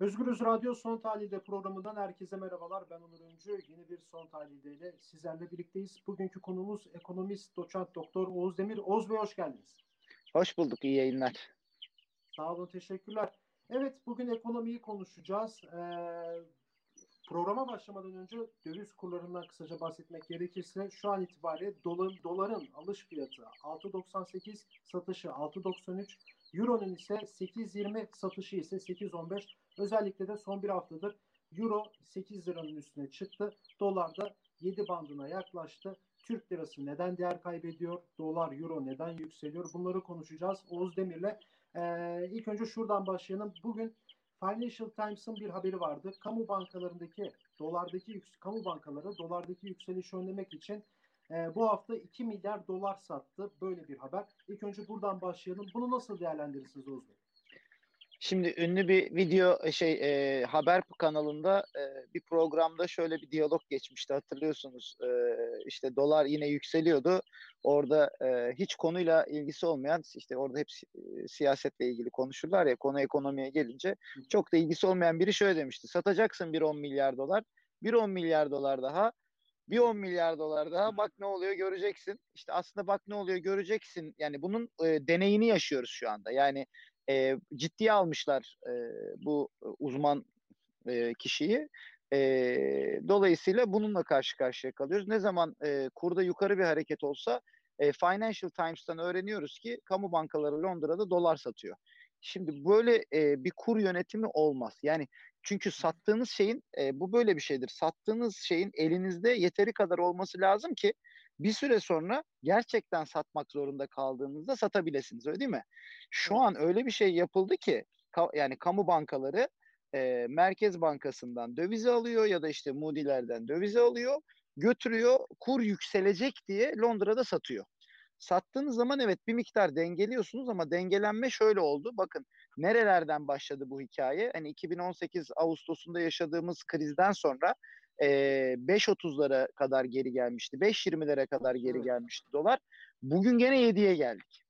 Özgürüz Radyo Son Tahlilde programından herkese merhabalar. Ben Onur Öncü. Yeni bir Son Tahlilde ile sizlerle birlikteyiz. Bugünkü konumuz ekonomist, doçent doktor Oğuz Demir. Oğuz Bey hoş geldiniz. Hoş bulduk, iyi yayınlar. Sağ olun, teşekkürler. Evet, bugün ekonomiyi konuşacağız. Ee, programa başlamadan önce döviz kurlarından kısaca bahsetmek gerekirse şu an itibariyle dolar, doların alış fiyatı 6.98, satışı 6.93, Euro'nun ise 8.20, satışı ise 8.15. Özellikle de son bir haftadır Euro 8 liranın üstüne çıktı. Dolar da 7 bandına yaklaştı. Türk lirası neden değer kaybediyor? Dolar, euro neden yükseliyor? Bunları konuşacağız Oğuz Demir'le. Ee, ilk önce şuradan başlayalım. Bugün Financial Times'ın bir haberi vardı. Kamu bankalarındaki dolardaki kamu bankaları dolardaki yükselişi önlemek için e, bu hafta 2 milyar dolar sattı. Böyle bir haber. İlk önce buradan başlayalım. Bunu nasıl değerlendirirsiniz Oğuz Bey? Şimdi ünlü bir video e, şey e, haber kanalında e, bir programda şöyle bir diyalog geçmişti hatırlıyorsunuz. E, işte dolar yine yükseliyordu. Orada e, hiç konuyla ilgisi olmayan işte orada hep e, siyasetle ilgili konuşurlar ya konu ekonomiye gelince çok da ilgisi olmayan biri şöyle demişti. Satacaksın bir 10 milyar dolar. Bir 10 milyar dolar daha bir 10 milyar dolar daha bak ne oluyor göreceksin. İşte aslında bak ne oluyor göreceksin. Yani bunun e, deneyini yaşıyoruz şu anda. Yani e, ciddiye almışlar e, bu uzman e, kişiyi. E, dolayısıyla bununla karşı karşıya kalıyoruz. Ne zaman e, kurda yukarı bir hareket olsa e, Financial Times'tan öğreniyoruz ki kamu bankaları Londra'da dolar satıyor. Şimdi böyle e, bir kur yönetimi olmaz. Yani çünkü sattığınız şeyin e, bu böyle bir şeydir. Sattığınız şeyin elinizde yeteri kadar olması lazım ki bir süre sonra gerçekten satmak zorunda kaldığınızda satabilirsiniz öyle değil mi? Şu an öyle bir şey yapıldı ki ka, yani kamu bankaları e, Merkez Bankası'ndan dövizi alıyor ya da işte Moody'lerden dövizi alıyor götürüyor kur yükselecek diye Londra'da satıyor. Sattığınız zaman evet bir miktar dengeliyorsunuz ama dengelenme şöyle oldu. Bakın nerelerden başladı bu hikaye? Hani 2018 Ağustos'unda yaşadığımız krizden sonra e, 5.30'lara kadar geri gelmişti. 5.20'lere kadar geri gelmişti dolar. Bugün gene 7'ye geldik.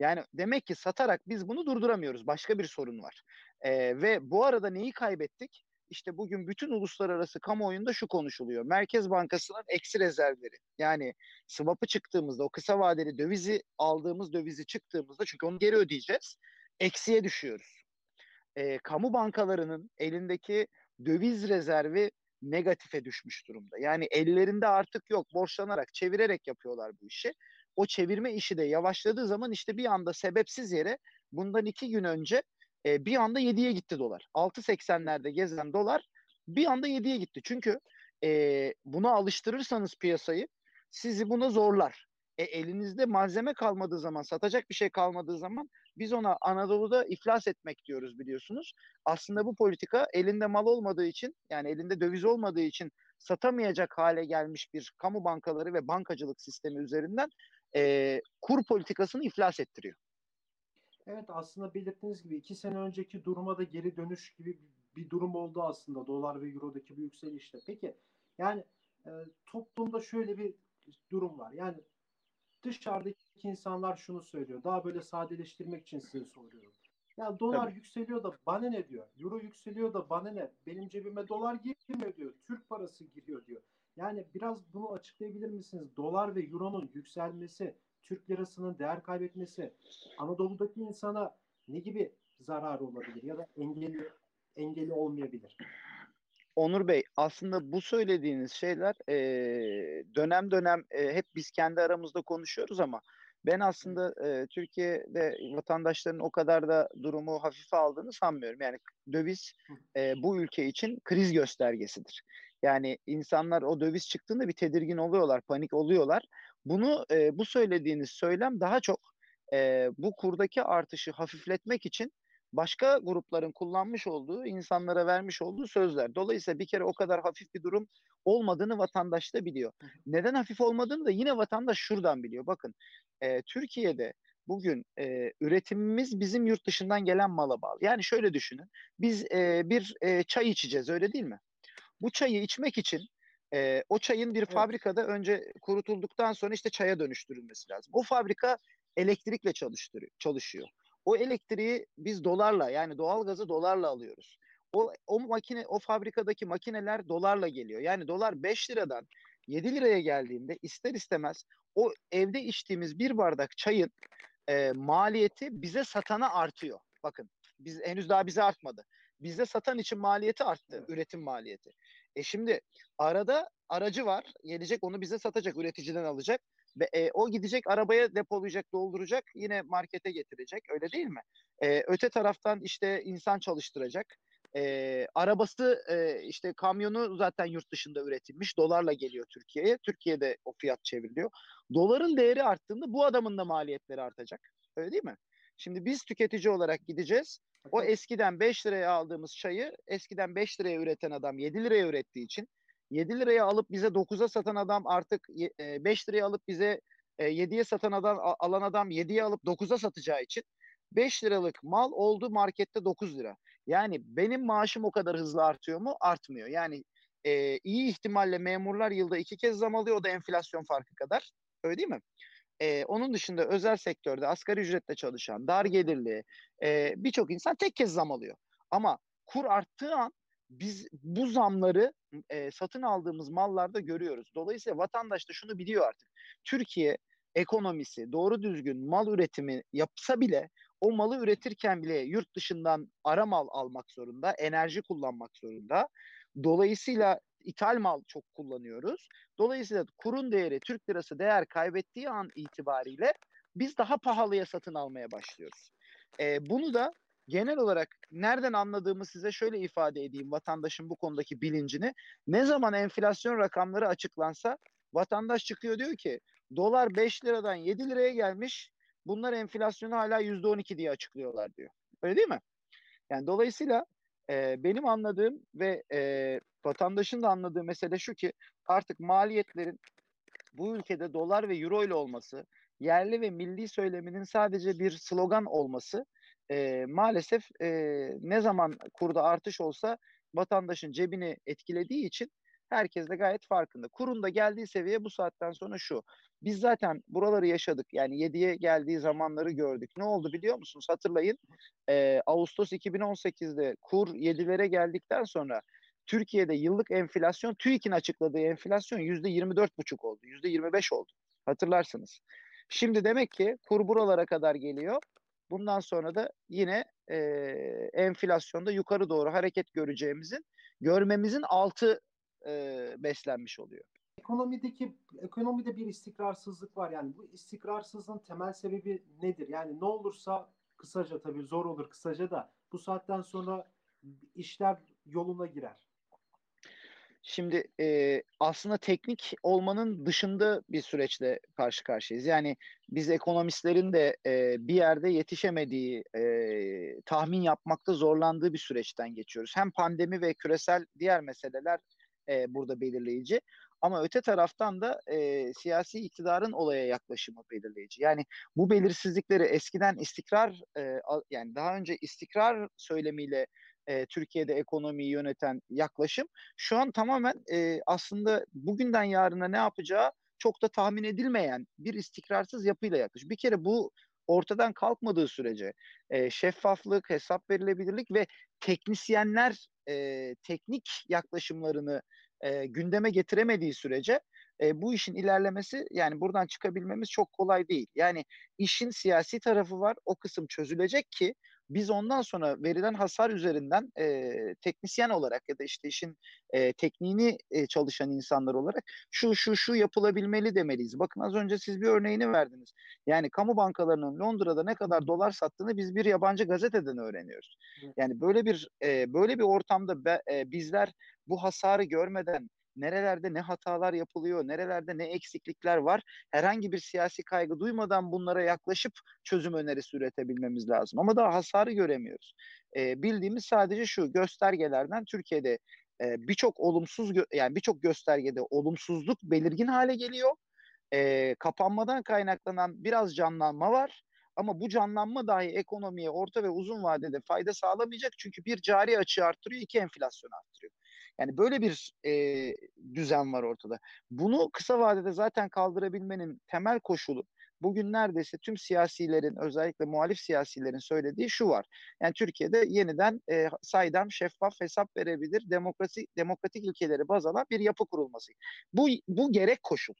Yani demek ki satarak biz bunu durduramıyoruz. Başka bir sorun var. E, ve bu arada neyi kaybettik? İşte bugün bütün uluslararası kamuoyunda şu konuşuluyor. Merkez Bankası'nın eksi rezervleri. Yani swap'ı çıktığımızda o kısa vadeli dövizi aldığımız dövizi çıktığımızda çünkü onu geri ödeyeceğiz. Eksiye düşüyoruz. E, kamu bankalarının elindeki döviz rezervi negatife düşmüş durumda. Yani ellerinde artık yok borçlanarak çevirerek yapıyorlar bu işi. O çevirme işi de yavaşladığı zaman işte bir anda sebepsiz yere bundan iki gün önce e, bir anda 7'ye gitti dolar. 6.80'lerde gezen dolar bir anda 7'ye gitti. Çünkü e, buna alıştırırsanız piyasayı sizi buna zorlar. E, elinizde malzeme kalmadığı zaman, satacak bir şey kalmadığı zaman biz ona Anadolu'da iflas etmek diyoruz biliyorsunuz. Aslında bu politika elinde mal olmadığı için yani elinde döviz olmadığı için satamayacak hale gelmiş bir kamu bankaları ve bankacılık sistemi üzerinden e, kur politikasını iflas ettiriyor. Evet aslında belirttiğiniz gibi iki sene önceki duruma da geri dönüş gibi bir durum oldu aslında dolar ve eurodaki bu yükselişte. Peki yani e, toplumda şöyle bir durum var. Yani dışarıdaki insanlar şunu söylüyor. Daha böyle sadeleştirmek için size soruyorum. Ya dolar Tabii. yükseliyor da bana ne diyor? Euro yükseliyor da bana ne? Benim cebime dolar girmiyor diyor. Türk parası giriyor diyor. Yani biraz bunu açıklayabilir misiniz? Dolar ve euronun yükselmesi, Türk lirasının değer kaybetmesi Anadolu'daki insana ne gibi zararı olabilir ya da engeli engeli olmayabilir? Onur Bey aslında bu söylediğiniz şeyler e, dönem dönem e, hep biz kendi aramızda konuşuyoruz ama ben aslında e, Türkiye'de vatandaşların o kadar da durumu hafife aldığını sanmıyorum. Yani döviz e, bu ülke için kriz göstergesidir. Yani insanlar o döviz çıktığında bir tedirgin oluyorlar, panik oluyorlar. Bunu e, bu söylediğiniz söylem daha çok e, bu kurdaki artışı hafifletmek için başka grupların kullanmış olduğu, insanlara vermiş olduğu sözler. Dolayısıyla bir kere o kadar hafif bir durum olmadığını vatandaş da biliyor. Neden hafif olmadığını da yine vatandaş şuradan biliyor. Bakın e, Türkiye'de bugün e, üretimimiz bizim yurt dışından gelen mala bağlı. Yani şöyle düşünün. Biz e, bir e, çay içeceğiz öyle değil mi? Bu çayı içmek için e, o çayın bir fabrikada önce kurutulduktan sonra işte çaya dönüştürülmesi lazım. O fabrika elektrikle çalıştırıyor, çalışıyor. O elektriği biz dolarla yani doğal gazı dolarla alıyoruz. o, o makine o fabrikadaki makineler dolarla geliyor. Yani dolar 5 liradan 7 liraya geldiğinde ister istemez o evde içtiğimiz bir bardak çayın e, maliyeti bize satana artıyor. Bakın biz henüz daha bize artmadı. Bizde satan için maliyeti arttı, evet. üretim maliyeti. E şimdi arada aracı var, gelecek onu bize satacak, üreticiden alacak. Ve e, o gidecek arabaya depolayacak, dolduracak, yine markete getirecek. Öyle değil mi? E, öte taraftan işte insan çalıştıracak. E, arabası e, işte kamyonu zaten yurt dışında üretilmiş. Dolarla geliyor Türkiye'ye. Türkiye'de o fiyat çevriliyor. Doların değeri arttığında bu adamın da maliyetleri artacak. Öyle değil mi? Şimdi biz tüketici olarak gideceğiz. O eskiden 5 liraya aldığımız çayı eskiden 5 liraya üreten adam 7 liraya ürettiği için 7 liraya alıp bize 9'a satan adam artık 5 e, liraya alıp bize 7'ye satan adam alan adam 7'ye alıp 9'a satacağı için 5 liralık mal oldu markette 9 lira. Yani benim maaşım o kadar hızlı artıyor mu? Artmıyor. Yani e, iyi ihtimalle memurlar yılda iki kez zam alıyor. O da enflasyon farkı kadar. Öyle değil mi? E, onun dışında özel sektörde asgari ücretle çalışan, dar gelirli e, birçok insan tek kez zam alıyor. Ama kur arttığı an biz bu zamları e, satın aldığımız mallarda görüyoruz. Dolayısıyla vatandaş da şunu biliyor artık. Türkiye ekonomisi doğru düzgün mal üretimi yapsa bile o malı üretirken bile yurt dışından ara mal almak zorunda, enerji kullanmak zorunda. Dolayısıyla ithal mal çok kullanıyoruz. Dolayısıyla kurun değeri Türk lirası değer kaybettiği an itibariyle biz daha pahalıya satın almaya başlıyoruz. E, bunu da genel olarak nereden anladığımı size şöyle ifade edeyim vatandaşın bu konudaki bilincini. Ne zaman enflasyon rakamları açıklansa vatandaş çıkıyor diyor ki dolar 5 liradan 7 liraya gelmiş bunlar enflasyonu hala %12 diye açıklıyorlar diyor. Öyle değil mi? Yani dolayısıyla e, benim anladığım ve e, vatandaşın da anladığı mesele şu ki artık maliyetlerin bu ülkede dolar ve euro ile olması, yerli ve milli söyleminin sadece bir slogan olması e, maalesef e, ne zaman kurda artış olsa vatandaşın cebini etkilediği için herkes de gayet farkında. Kurun da geldiği seviye bu saatten sonra şu. Biz zaten buraları yaşadık. Yani 7'ye geldiği zamanları gördük. Ne oldu biliyor musunuz? Hatırlayın. E, Ağustos 2018'de kur 7'lere geldikten sonra Türkiye'de yıllık enflasyon TÜİK'in açıkladığı enflasyon %24,5 oldu. %25 oldu. Hatırlarsınız. Şimdi demek ki kur buralara kadar geliyor. Bundan sonra da yine e, enflasyonda yukarı doğru hareket göreceğimizin, görmemizin altı e, beslenmiş oluyor. Ekonomideki ekonomide bir istikrarsızlık var. Yani bu istikrarsızlığın temel sebebi nedir? Yani ne olursa kısaca tabii zor olur kısaca da bu saatten sonra işler yoluna girer. Şimdi e, aslında teknik olmanın dışında bir süreçle karşı karşıyayız. Yani biz ekonomistlerin de e, bir yerde yetişemediği, e, tahmin yapmakta zorlandığı bir süreçten geçiyoruz. Hem pandemi ve küresel diğer meseleler e, burada belirleyici. Ama öte taraftan da e, siyasi iktidarın olaya yaklaşımı belirleyici. Yani bu belirsizlikleri eskiden istikrar e, yani daha önce istikrar söylemiyle e, Türkiye'de ekonomiyi yöneten yaklaşım şu an tamamen e, aslında bugünden yarına ne yapacağı çok da tahmin edilmeyen bir istikrarsız yapıyla yaklaşıyor. Bir kere bu ortadan kalkmadığı sürece e, şeffaflık, hesap verilebilirlik ve teknisyenler e, teknik yaklaşımlarını e, gündeme getiremediği sürece e, bu işin ilerlemesi yani buradan çıkabilmemiz çok kolay değil. Yani işin siyasi tarafı var. O kısım çözülecek ki biz ondan sonra verilen hasar üzerinden e, teknisyen olarak ya da işte işin e, tekniğini e, çalışan insanlar olarak şu şu şu yapılabilmeli demeliyiz. Bakın az önce siz bir örneğini verdiniz. Yani kamu bankalarının Londra'da ne kadar dolar sattığını biz bir yabancı gazeteden öğreniyoruz. Yani böyle bir e, böyle bir ortamda be, e, bizler bu hasarı görmeden nerelerde ne hatalar yapılıyor, nerelerde ne eksiklikler var herhangi bir siyasi kaygı duymadan bunlara yaklaşıp çözüm önerisi üretebilmemiz lazım. Ama daha hasarı göremiyoruz. E, bildiğimiz sadece şu göstergelerden Türkiye'de e, birçok olumsuz yani birçok göstergede olumsuzluk belirgin hale geliyor. E, kapanmadan kaynaklanan biraz canlanma var. Ama bu canlanma dahi ekonomiye orta ve uzun vadede fayda sağlamayacak. Çünkü bir cari açığı arttırıyor, iki enflasyon arttırıyor. Yani böyle bir e, düzen var ortada. Bunu kısa vadede zaten kaldırabilmenin temel koşulu bugün neredeyse tüm siyasilerin özellikle muhalif siyasilerin söylediği şu var. Yani Türkiye'de yeniden e, saydam, şeffaf hesap verebilir, demokrasi, demokratik ilkeleri baz alan bir yapı kurulması. Bu, bu gerek koşul.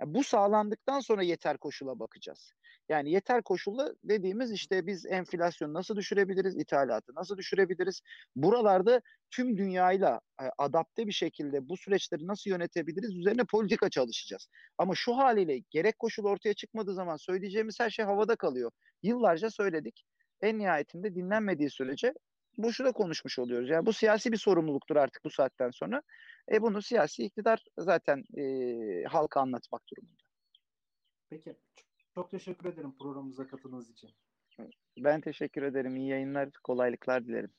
Yani bu sağlandıktan sonra yeter koşula bakacağız. Yani yeter koşulla dediğimiz işte biz enflasyonu nasıl düşürebiliriz, ithalatı nasıl düşürebiliriz? Buralarda tüm dünyayla e, adapte bir şekilde bu süreçleri nasıl yönetebiliriz üzerine politika çalışacağız. Ama şu haliyle gerek koşul ortaya çıkmadığı zaman söyleyeceğimiz her şey havada kalıyor. Yıllarca söyledik. En nihayetinde dinlenmediği sürece boşuna konuşmuş oluyoruz. Yani bu siyasi bir sorumluluktur artık bu saatten sonra. E bunu siyasi iktidar zaten e, halka anlatmak durumunda. Peki. Çok teşekkür ederim programımıza katıldığınız için. Ben teşekkür ederim. İyi yayınlar, kolaylıklar dilerim.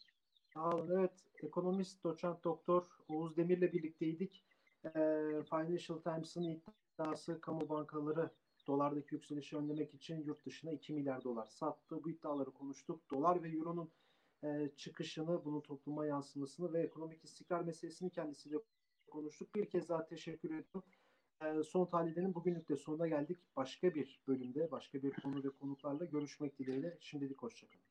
Sağ olun. Evet, ekonomist, doçent doktor Oğuz Demir'le birlikteydik. E, Financial Times'ın iddiası kamu bankaları dolardaki yükselişi önlemek için yurt dışına 2 milyar dolar sattı. Bu iddiaları konuştuk. Dolar ve euronun e, çıkışını, bunun topluma yansımasını ve ekonomik istikrar meselesini kendisiyle konuştuk. Bir kez daha teşekkür ediyorum. E, son tahlilinin bugünlük de sonuna geldik. Başka bir bölümde, başka bir konu ve konuklarla görüşmek dileğiyle. Şimdilik hoşçakalın.